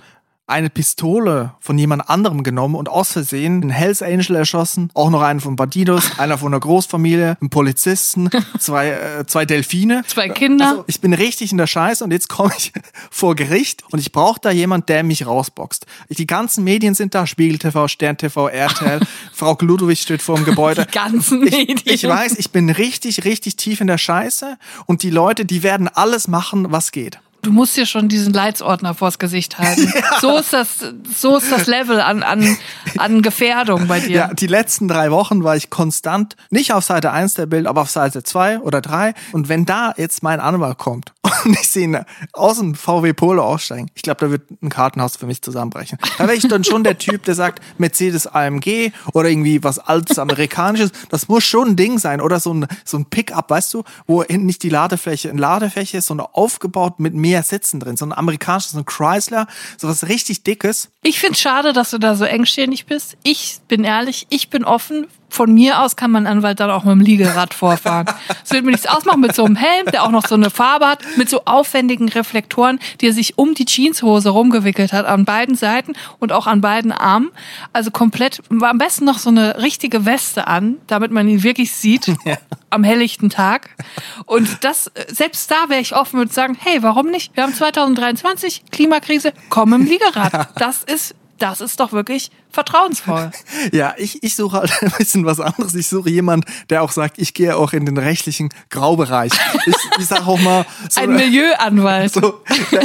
eine Pistole von jemand anderem genommen und aus Versehen einen Hells Angel erschossen, auch noch einen von Bandidos, einer von einer Großfamilie, einen Polizisten, zwei, äh, zwei Delfine. Zwei Kinder. Also, ich bin richtig in der Scheiße und jetzt komme ich vor Gericht und ich brauche da jemand, der mich rausboxt. Die ganzen Medien sind da, Spiegel TV, Stern TV, RTL, Frau Ludwig steht vor dem Gebäude. Die ganzen ich, Medien. Ich weiß, ich bin richtig, richtig tief in der Scheiße und die Leute, die werden alles machen, was geht. Du musst dir schon diesen Leitsordner vors Gesicht halten. So ist das, so ist das Level an, an, an Gefährdung bei dir. Ja, die letzten drei Wochen war ich konstant nicht auf Seite 1 der Bild, aber auf Seite 2 oder 3. Und wenn da jetzt mein Anwalt kommt und ich sehe ihn aus dem VW Polo aussteigen, ich glaube, da wird ein Kartenhaus für mich zusammenbrechen. Da wäre ich dann schon der Typ, der sagt, Mercedes AMG oder irgendwie was altes Amerikanisches. Das muss schon ein Ding sein. Oder so ein, so ein Pickup, weißt du, wo hinten nicht die Ladefläche in Ladefläche ist, sondern aufgebaut mit mehr Sitzen drin. So ein amerikanisches, so ein Chrysler, so was richtig dickes. Ich find's schade, dass du da so engstirnig bist. Ich bin ehrlich, ich bin offen. Von mir aus kann mein Anwalt dann auch mit dem Liegerad vorfahren. Es wird mir nichts ausmachen mit so einem Helm, der auch noch so eine Farbe hat, mit so aufwendigen Reflektoren, die er sich um die Jeanshose rumgewickelt hat, an beiden Seiten und auch an beiden Armen. Also komplett, am besten noch so eine richtige Weste an, damit man ihn wirklich sieht am helllichten Tag. Und das, selbst da wäre ich offen und sagen, hey, warum nicht? Wir haben 2023, Klimakrise, komm im Liegerad. Das ist, das ist doch wirklich vertrauensvoll. Ja, ich, ich suche halt ein bisschen was anderes. Ich suche jemand, der auch sagt, ich gehe auch in den rechtlichen Graubereich. Ich, ich sage auch mal so, Ein Milieuanwalt. so der,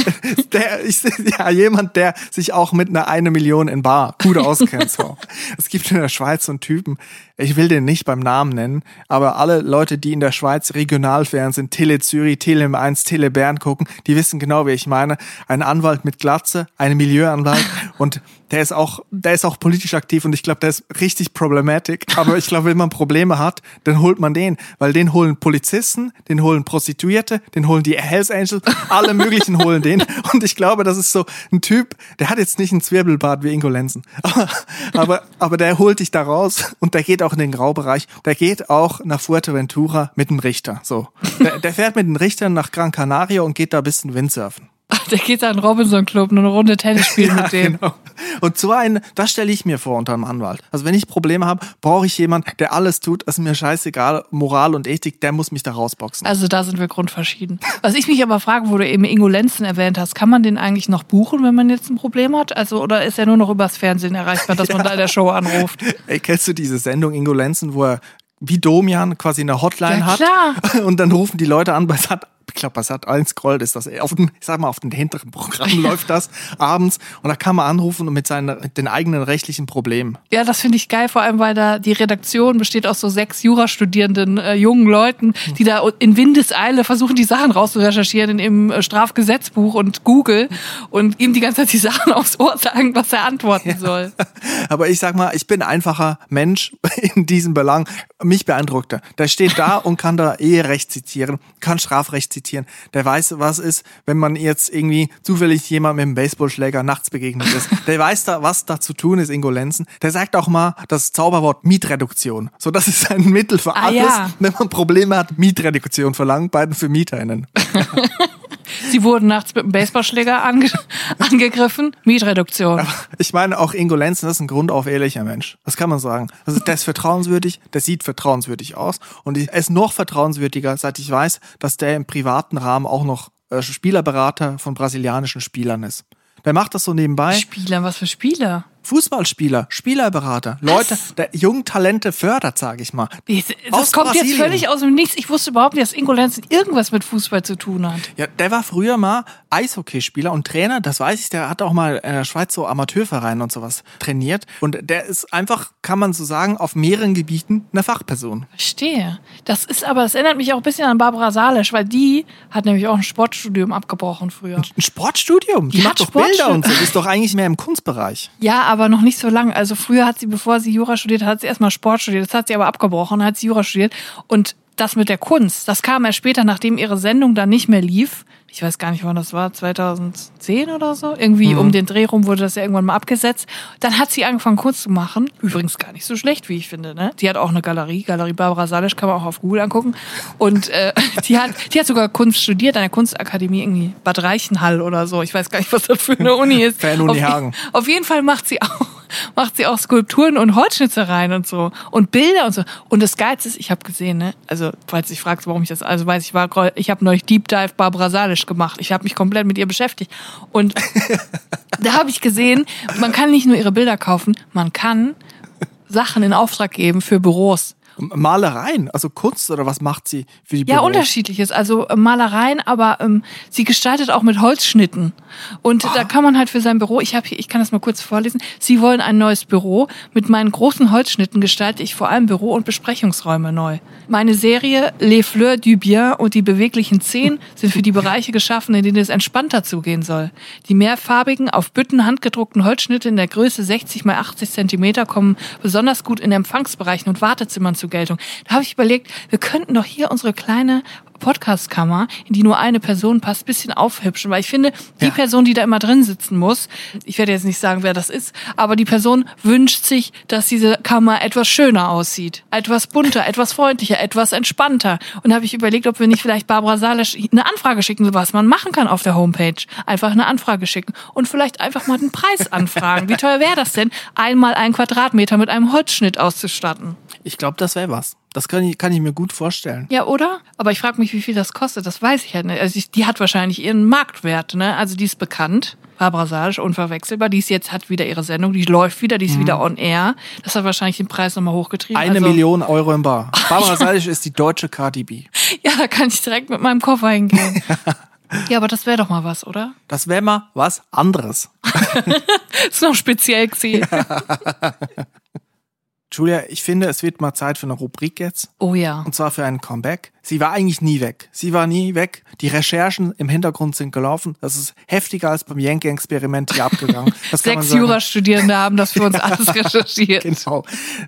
der, ich, ja, jemand, der sich auch mit einer eine Million in Bar gut auskennt. So. Es gibt in der Schweiz so einen Typen, ich will den nicht beim Namen nennen, aber alle Leute, die in der Schweiz Regionalfernsehen, Tele Zürich, Tele 1, Tele Bern gucken, die wissen genau, wie ich meine. Ein Anwalt mit Glatze, ein Milieuanwalt und der ist auch, der ist auch politisch aktiv und ich glaube, der ist richtig problematic. Aber ich glaube, wenn man Probleme hat, dann holt man den, weil den holen Polizisten, den holen Prostituierte, den holen die Hells Angels, alle möglichen holen den. Und ich glaube, das ist so ein Typ, der hat jetzt nicht einen Zwirbelbart wie Ingo Lenzen, aber, aber, aber der holt dich da raus und der geht auch in den Graubereich. Der geht auch nach Fuerteventura mit dem Richter. So, der, der fährt mit den Richtern nach Gran Canaria und geht da ein bisschen Windsurfen. Der geht an den Robinson Club, nur eine Runde Tennis spielen Ja, mit dem. genau. Und so einen, das stelle ich mir vor unter einem Anwalt. Also wenn ich Probleme habe, brauche ich jemanden, der alles tut, ist mir scheißegal, Moral und Ethik, der muss mich da rausboxen. Also da sind wir grundverschieden. Was ich mich aber frage, wo du eben Ingo Lenzen erwähnt hast, kann man den eigentlich noch buchen, wenn man jetzt ein Problem hat? Also oder ist er nur noch übers Fernsehen erreichbar, dass man da in der Show anruft? Ey, kennst du diese Sendung Ingo Lenzen, wo er wie Domian quasi eine Hotline Ja, hat? Und dann rufen die Leute an bei Sat, ich glaube bei Sat 1 scrollt ist das, auf den, ich sag mal, auf den hinteren Programm läuft das abends und da kann man anrufen und mit seinen, mit den eigenen rechtlichen Problemen. Ja, das finde ich geil, vor allem weil da die Redaktion besteht aus so sechs Jurastudierenden äh, jungen Leuten, die da in Windeseile versuchen, die Sachen rauszurecherchieren in im äh, Strafgesetzbuch und Google und ihm die ganze Zeit die Sachen aufs Ohr sagen, was er antworten soll. Aber ich sag mal, ich bin einfacher Mensch in diesem Belang. Mich beeindruckt er. Der steht da und kann da Eherecht zitieren, kann Strafrecht zitieren. Der weiß, was ist, wenn man jetzt irgendwie zufällig jemand mit einem Baseballschläger nachts begegnet ist. Der weiß da, was da zu tun ist, Ingo Lenzen. Der sagt auch mal das Zauberwort Mietreduktion. So, das ist ein Mittel für Ah, alles, ja. wenn man Probleme hat, Mietreduktion verlangen, beiden für MieterInnen. Sie wurden nachts mit einem Baseballschläger ange angegriffen. Mietreduktion. Ich meine, auch Ingo Lenzen ist ein grundauf ehrlicher Mensch. Das kann man sagen. Also der ist vertrauenswürdig, der sieht vertrauenswürdig aus. Und er ist noch vertrauenswürdiger, seit ich weiß, dass der im privaten Rahmen auch noch äh, Spielerberater von brasilianischen Spielern ist. Der macht das so nebenbei. Spieler, was für Spieler? Fußballspieler, Spielerberater, Leute, der jungen Talente fördert, sage ich mal. Das Aus kommt jetzt Brasilien. völlig aus dem Nichts. Ich wusste überhaupt nicht, dass Ingo Lenzen irgendwas mit Fußball zu tun hat. Ja, der war früher mal Eishockeyspieler und Trainer, das weiß ich, der hat auch mal in der Schweiz so Amateurvereine und sowas trainiert. Und der ist einfach, kann man so sagen, auf mehreren Gebieten eine Fachperson. Verstehe. Das ist aber, das erinnert mich auch ein bisschen an Barbara Salisch, weil die hat nämlich auch ein Sportstudium abgebrochen früher. Ein Sportstudium? Die, Die macht doch Bilder Sportstu- und so. Ist doch eigentlich mehr im Kunstbereich. Ja, aber noch nicht so lange. Also früher hat sie, bevor sie Jura studiert hat, sie erstmal Sport studiert. Das hat sie aber abgebrochen, hat sie Jura studiert. Und das mit der Kunst, das kam erst später, nachdem ihre Sendung dann nicht mehr lief. Ich weiß gar nicht, wann das war, 2010 oder so. Irgendwie um den Dreh rum wurde das ja irgendwann mal abgesetzt. Dann hat sie angefangen, Kunst zu machen. Übrigens gar nicht so schlecht, wie ich finde. Ne? Die hat auch eine Galerie, Galerie Barbara Salisch, kann man auch auf Google angucken. Und äh, die, hat, die hat sogar Kunst studiert an der Kunstakademie irgendwie Bad Reichenhall oder so. Ich weiß gar nicht, was das für eine Uni ist. Fernuni Hagen. auf jeden Fall macht sie auch, macht sie auch Skulpturen und Holzschnitzereien und so und Bilder und so. Und das Geilste ist, ich habe gesehen, ne, also falls dich fragst, warum ich das, also weiß ich war, ich habe neulich Deep Dive Barbara Salisch gemacht. Ich habe mich komplett mit ihr beschäftigt und da habe ich gesehen, man kann nicht nur ihre Bilder kaufen, man kann Sachen in Auftrag geben für Büros. Malereien, also Kunst oder was macht sie für die Ja, Büros? unterschiedliches. Also äh, Malereien, aber ähm, sie gestaltet auch mit Holzschnitten. Und da kann man halt für sein Büro, ich habe hier, ich kann das mal kurz vorlesen. Sie wollen ein neues Büro. Mit meinen großen Holzschnitten gestalte ich vor allem Büro- und Besprechungsräume neu. Meine Serie Les Fleurs du Bien und die beweglichen Zehen sind für die Bereiche geschaffen, in denen es entspannter zugehen soll. Die mehrfarbigen, auf Bütten handgedruckten Holzschnitte in der Größe 60 mal 80 Zentimeter kommen besonders gut in Empfangsbereichen und Wartezimmern zur Geltung. Da habe ich überlegt, wir könnten doch hier unsere kleine Podcastkammer, in die nur eine Person passt, bisschen aufhübschen, weil ich finde, die Ja. Person, die da immer drin sitzen muss, ich werde jetzt nicht sagen, wer das ist, aber die Person wünscht sich, dass diese Kammer etwas schöner aussieht, etwas bunter, etwas freundlicher, etwas entspannter. Und da habe ich überlegt, ob wir nicht vielleicht Barbara Salisch eine Anfrage schicken, so was man machen kann auf der Homepage. Einfach eine Anfrage schicken und vielleicht einfach mal den Preis anfragen. Wie teuer wäre das denn, einmal einen Quadratmeter mit einem Holzschnitt auszustatten? Ich glaube, das wäre was. Das kann ich, kann ich mir gut vorstellen. Ja, oder? Aber ich frage mich, wie viel das kostet. Das weiß ich halt nicht. Also ich, die hat wahrscheinlich ihren Marktwert, ne? Also die ist bekannt. Barbara Salisch, unverwechselbar. Die ist jetzt, hat wieder ihre Sendung, die läuft wieder, die ist wieder on air. Das hat wahrscheinlich den Preis nochmal hochgetrieben. Eine also, Million Euro im Bar. Barbara Salisch ist die deutsche Cardi B. Ja, da kann ich direkt mit meinem Koffer hingehen. ja, aber das wäre doch mal was, oder? Das wäre mal was anderes. ist noch speziell gesehen. Julia, ich finde, es wird mal Zeit für eine Rubrik jetzt. Oh ja. Und zwar für einen Comeback. Sie war eigentlich nie weg. Sie war nie weg. Die Recherchen im Hintergrund sind gelaufen. Das ist heftiger als beim Yankee-Experiment hier abgegangen. Sechs. Jurastudierende haben das für uns alles recherchiert. Genau.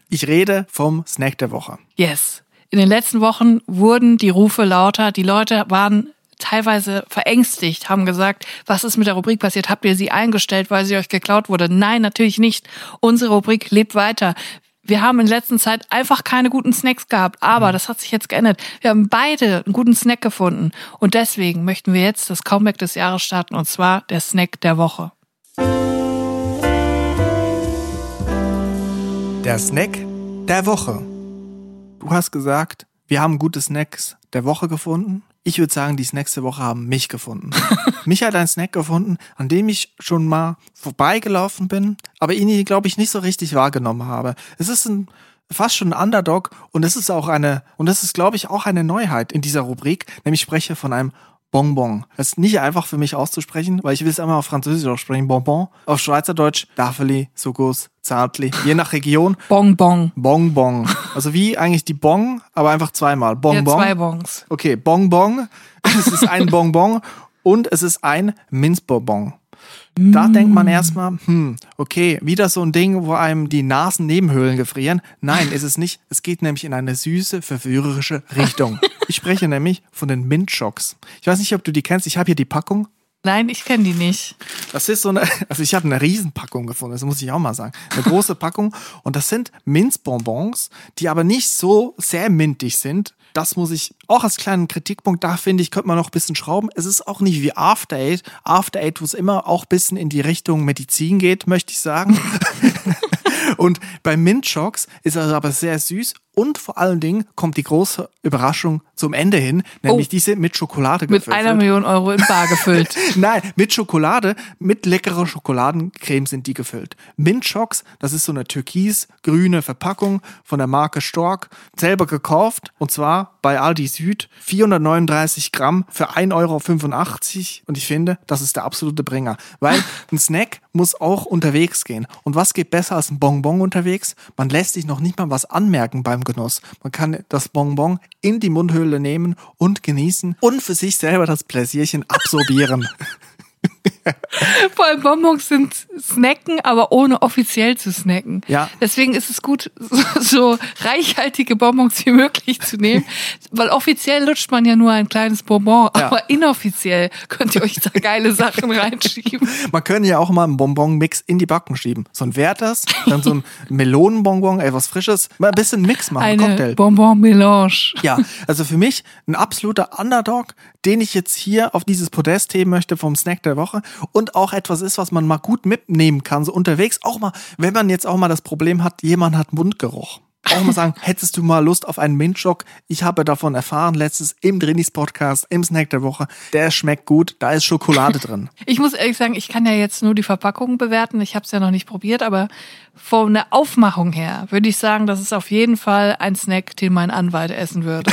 Ich rede vom Snack der Woche. Yes. In den letzten Wochen wurden die Rufe lauter. Die Leute waren teilweise verängstigt, haben gesagt, was ist mit der Rubrik passiert? Habt ihr sie eingestellt, weil sie euch geklaut wurde? Nein, natürlich nicht. Unsere Rubrik lebt weiter. Wir haben in letzter Zeit einfach keine guten Snacks gehabt, aber Mhm. das hat sich jetzt geändert. Wir haben beide einen guten Snack gefunden und deswegen möchten wir jetzt das Comeback des Jahres starten und zwar der Snack der Woche. Der Snack der Woche. Du hast gesagt, wir haben gute Snacks der Woche gefunden. Ich würde sagen, die Snacks der Woche haben mich gefunden. mich hat ein Snack gefunden, an dem ich schon mal vorbeigelaufen bin, aber ihn, glaube ich, nicht so richtig wahrgenommen habe. Es ist ein fast schon ein Underdog und es ist auch eine, und das ist, glaube ich, auch eine Neuheit in dieser Rubrik, nämlich ich spreche von einem Bonbon. Das ist nicht einfach für mich auszusprechen, weil ich will es einmal auf Französisch aussprechen. Bonbon. Auf Schweizerdeutsch Dafeli, Sugus, Zartli. Je nach Region. Bonbon. Bonbon. Also wie eigentlich die Bong, aber einfach zweimal. Ja, Bonbon. zwei Bons. Okay, Bonbon. Es ist ein Bonbon und es ist ein Minzbonbon. Da denkt man erstmal, hm, okay, wieder so ein Ding, wo einem die Nasennebenhöhlen gefrieren. Nein, ist es nicht. Es geht nämlich in eine süße, verführerische Richtung. Ich spreche nämlich von den Mintschocks. Ich weiß nicht, ob du die kennst. Ich habe hier die Packung. Nein, ich kenne die nicht. Das ist so eine, also ich habe eine Riesenpackung gefunden, das muss ich auch mal sagen. Eine große Packung. Und das sind Minzbonbons, die aber nicht so sehr mintig sind. Das muss ich auch als kleinen Kritikpunkt, da finde ich, könnte man noch ein bisschen schrauben. Es ist auch nicht wie After Eight. After Eight, wo es immer auch ein bisschen in die Richtung Medizin geht, möchte ich sagen. Und bei Mintchocks ist er aber sehr süß und vor allen Dingen kommt die große Überraschung zum Ende hin, nämlich Oh. diese mit Schokolade Mit gefüllt. einer Million Euro in Bar gefüllt. Nein, mit Schokolade, mit leckerer Schokoladencreme sind die gefüllt. Mintschocks, das ist so eine türkis-grüne Verpackung von der Marke Stork, selber gekauft und zwar bei Aldi Süd, 439 Gramm für 1,85 Euro und ich finde, das ist der absolute Bringer, weil ein Snack muss auch unterwegs gehen und was geht besser als ein Bonbon unterwegs? Man lässt sich noch nicht mal was anmerken beim Genuss. Man kann das Bonbon in die Mundhöhle nehmen und genießen und für sich selber das Pläsierchen absorbieren. Vor allem Bonbons sind Snacken, aber ohne offiziell zu snacken. Ja. Deswegen ist es gut, so, so reichhaltige Bonbons wie möglich zu nehmen, weil offiziell lutscht man ja nur ein kleines Bonbon, Ja. aber inoffiziell könnt ihr euch da geile Sachen reinschieben. Man könnte ja auch mal einen Bonbon-Mix in die Backen schieben. So ein Werthers, dann so ein Melonenbonbon, etwas Frisches, mal ein bisschen Mix machen, Eine Cocktail. Bonbon-Melange. Ja, also für mich ein absoluter Underdog, den ich jetzt hier auf dieses Podest heben möchte vom Snack der Woche und auch etwas ist, was man mal gut mitnehmen kann, so unterwegs. Auch mal, wenn man jetzt auch mal das Problem hat, jemand hat Mundgeruch. Auch mal sagen, hättest du mal Lust auf einen Mintschock? Ich habe davon erfahren, letztes im Drinis Podcast, im Snack der Woche. Der schmeckt gut, da ist Schokolade drin. Ich muss ehrlich sagen, ich kann ja jetzt nur die Verpackung bewerten. Ich habe es ja noch nicht probiert, aber von der Aufmachung her würde ich sagen, das ist auf jeden Fall ein Snack, den mein Anwalt essen würde.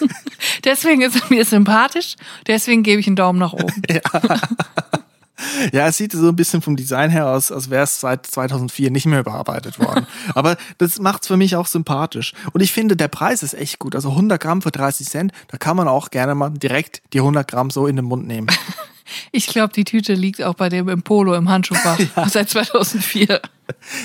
deswegen ist er mir sympathisch, deswegen gebe ich einen Daumen nach oben. Ja, es sieht so ein bisschen vom Design her aus, als wäre es seit 2004 nicht mehr überarbeitet worden. Aber das macht's für mich auch sympathisch. Und ich finde, der Preis ist echt gut. Also 100 Gramm für 30 Cent, da kann man auch gerne mal direkt die 100 Gramm so in den Mund nehmen. Ich glaube, die Tüte liegt auch bei dem im Polo im Handschuhfach seit 2004.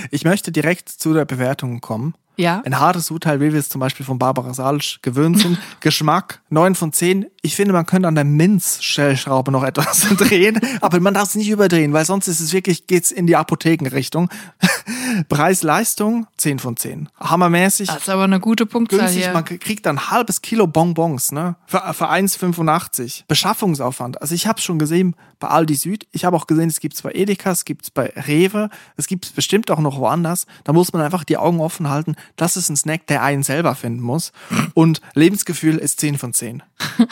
Ich möchte direkt zu der Bewertung kommen. Ja. Ein hartes Urteil, wie wir es zum Beispiel von Barbara Salisch gewöhnt sind. Geschmack 9 von 10. Ich finde, man könnte an der Minzstellschraube noch etwas drehen, aber man darf es nicht überdrehen, weil sonst ist es wirklich, geht's in die Apothekenrichtung. Preis-Leistung 10 von 10. Hammermäßig. Das ist aber eine gute Punktzahl günstig, hier. man kriegt dann ein halbes Kilo Bonbons, ne? Für, für 1,85. Beschaffungsaufwand. Also ich habe schon gesehen bei Aldi Süd, ich habe auch gesehen, es gibt's bei Edeka, es gibt's bei Rewe, es gibt's bestimmt auch noch woanders. Da muss man einfach die Augen offen halten. Das ist ein Snack, der einen selber finden muss. Und Lebensgefühl ist 10 von 10.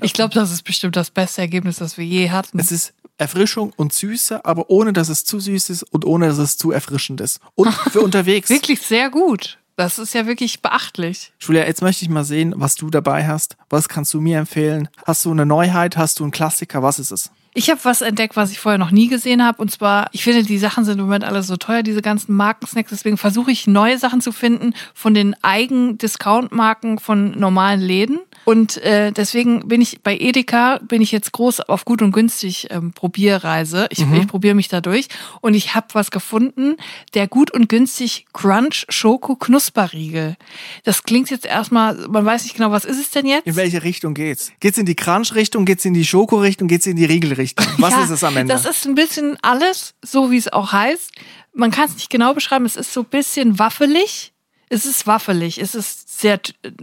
Ich glaube, das ist bestimmt das beste Ergebnis, das wir je hatten. Es ist Erfrischung und Süße, aber ohne, dass es zu süß ist und ohne, dass es zu erfrischend ist. Und für unterwegs. Wirklich sehr gut. Das ist ja wirklich beachtlich. Julia, jetzt möchte ich mal sehen, was du dabei hast. Was kannst du mir empfehlen? Hast du eine Neuheit? Hast du einen Klassiker? Was ist es? Ich habe was entdeckt, was ich vorher noch nie gesehen habe. Und zwar, ich finde, die Sachen sind im Moment alle so teuer, diese ganzen Markensnacks. Deswegen versuche ich neue Sachen zu finden von den Eigen-Discount-Marken von normalen Läden. Und äh, deswegen bin ich bei Edeka, bin ich jetzt groß auf gut und günstig ähm, Probierreise. Ich, ich probiere mich da durch. Und ich habe was gefunden, der gut und günstig Crunch Schoko Knusperriegel. Das klingt jetzt erstmal, man weiß nicht genau, was ist es denn jetzt? In welche Richtung geht's? Geht's in die Crunch-Richtung? Geht's in die Schoko-Richtung? Geht's in die Riegel-Richtung? Richtung. Was Ja, ist es am Ende? Das ist ein bisschen alles, so wie es auch heißt. Man kann es nicht genau beschreiben. Es ist so ein bisschen waffelig. Es ist waffelig. Es ist sehr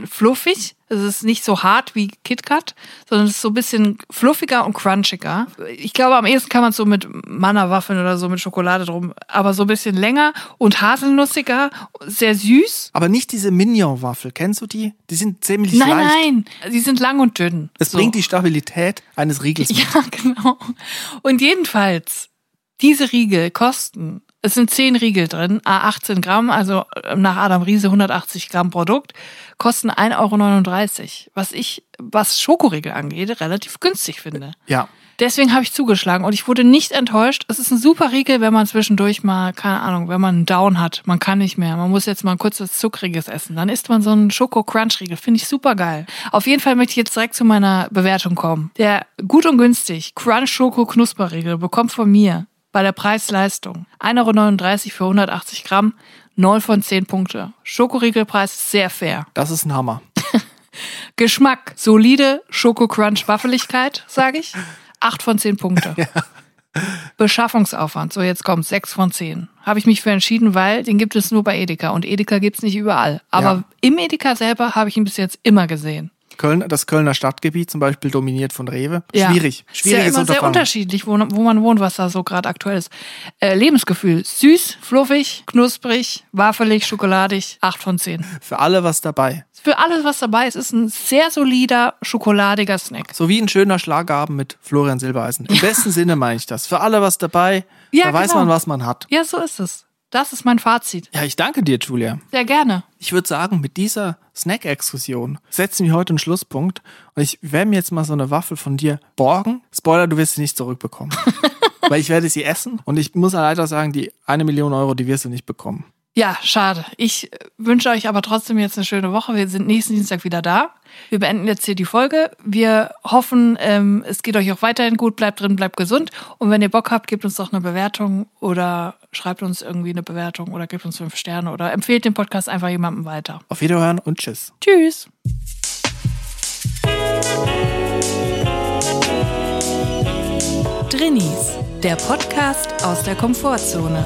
fluffig. Es ist nicht so hart wie KitKat, sondern es ist so ein bisschen fluffiger und crunchiger. Ich glaube, am ehesten kann man es so mit Manna-Waffeln oder so mit Schokolade drum, aber so ein bisschen länger und haselnussiger, sehr süß. Aber nicht diese Minion-Waffel. Kennst du die? Die sind ziemlich Nein, leicht. nein, die sind lang und dünn. Es So. bringt die Stabilität eines Riegels mit. Ja, genau. Und jedenfalls, diese Riegel kosten, es sind 10 Riegel drin, a 18 Gramm, also äh, nach Adam Riese 180 Gramm Produkt, kosten 1,39 Euro, was ich, was Schokoriegel angeht, relativ günstig finde. Ja. Deswegen habe ich zugeschlagen und ich wurde nicht enttäuscht. Es ist ein super Riegel, wenn man zwischendurch mal, keine Ahnung, wenn man einen Down hat, man kann nicht mehr, man muss jetzt mal kurz was Zuckriges essen. Dann isst man so einen Schoko-Crunch-Riegel, finde ich super geil. Auf jeden Fall möchte ich jetzt direkt zu meiner Bewertung kommen. Der gut und günstig Crunch-Schoko-Knusperriegel bekommt von mir bei der Preis-Leistung 1,39 Euro für 180 Gramm, 9 von 10 Punkte. Schokoriegelpreis sehr fair. Das ist ein Hammer. Geschmack, solide Schoko-Crunch-Waffeligkeit, sage ich. 8 von 10 Punkte. Beschaffungsaufwand, so jetzt kommt 6 von 10. Habe ich mich für entschieden, weil den gibt es nur bei Edeka und Edeka gibt's nicht überall. Aber Ja. im Edeka selber habe ich ihn bis jetzt immer gesehen. Köln, das Kölner Stadtgebiet zum Beispiel dominiert von Rewe. Ja. Schwierig. Ist ja immer sehr unterschiedlich, wo, wo man wohnt, was da so gerade aktuell ist. Äh, Lebensgefühl, süß, fluffig, knusprig, wafelig, schokoladig, 8 von 10. Für alle was dabei. Für alles, was dabei ist, ist ein sehr solider, schokoladiger Snack. So wie ein schöner Schlagabend mit Florian Silbereisen. Im besten Sinne meine ich das. Für alle was dabei. Ja, da weiß genau. man, was man hat. Ja, so ist es. Das ist mein Fazit. Ja, ich danke dir, Julia. Sehr gerne. Ich würde sagen, mit dieser Snack-Exkursion setzen wir heute einen Schlusspunkt. Und ich werde mir jetzt mal so eine Waffel von dir borgen. Spoiler, du wirst sie nicht zurückbekommen. Weil ich werde sie essen. Und ich muss leider sagen, die eine Million Euro, die wirst du nicht bekommen. Ja, schade. Ich äh, wünsche euch aber trotzdem jetzt eine schöne Woche. Wir sind nächsten Dienstag wieder da. Wir beenden jetzt hier die Folge. Wir hoffen, ähm, es geht euch auch weiterhin gut. Bleibt drin, bleibt gesund. Und wenn ihr Bock habt, gebt uns doch eine Bewertung oder schreibt uns irgendwie eine Bewertung oder gebt uns fünf Sterne oder empfehlt den Podcast einfach jemandem weiter. Auf Wiederhören und tschüss. Tschüss. Drinnies, der Podcast aus der Komfortzone.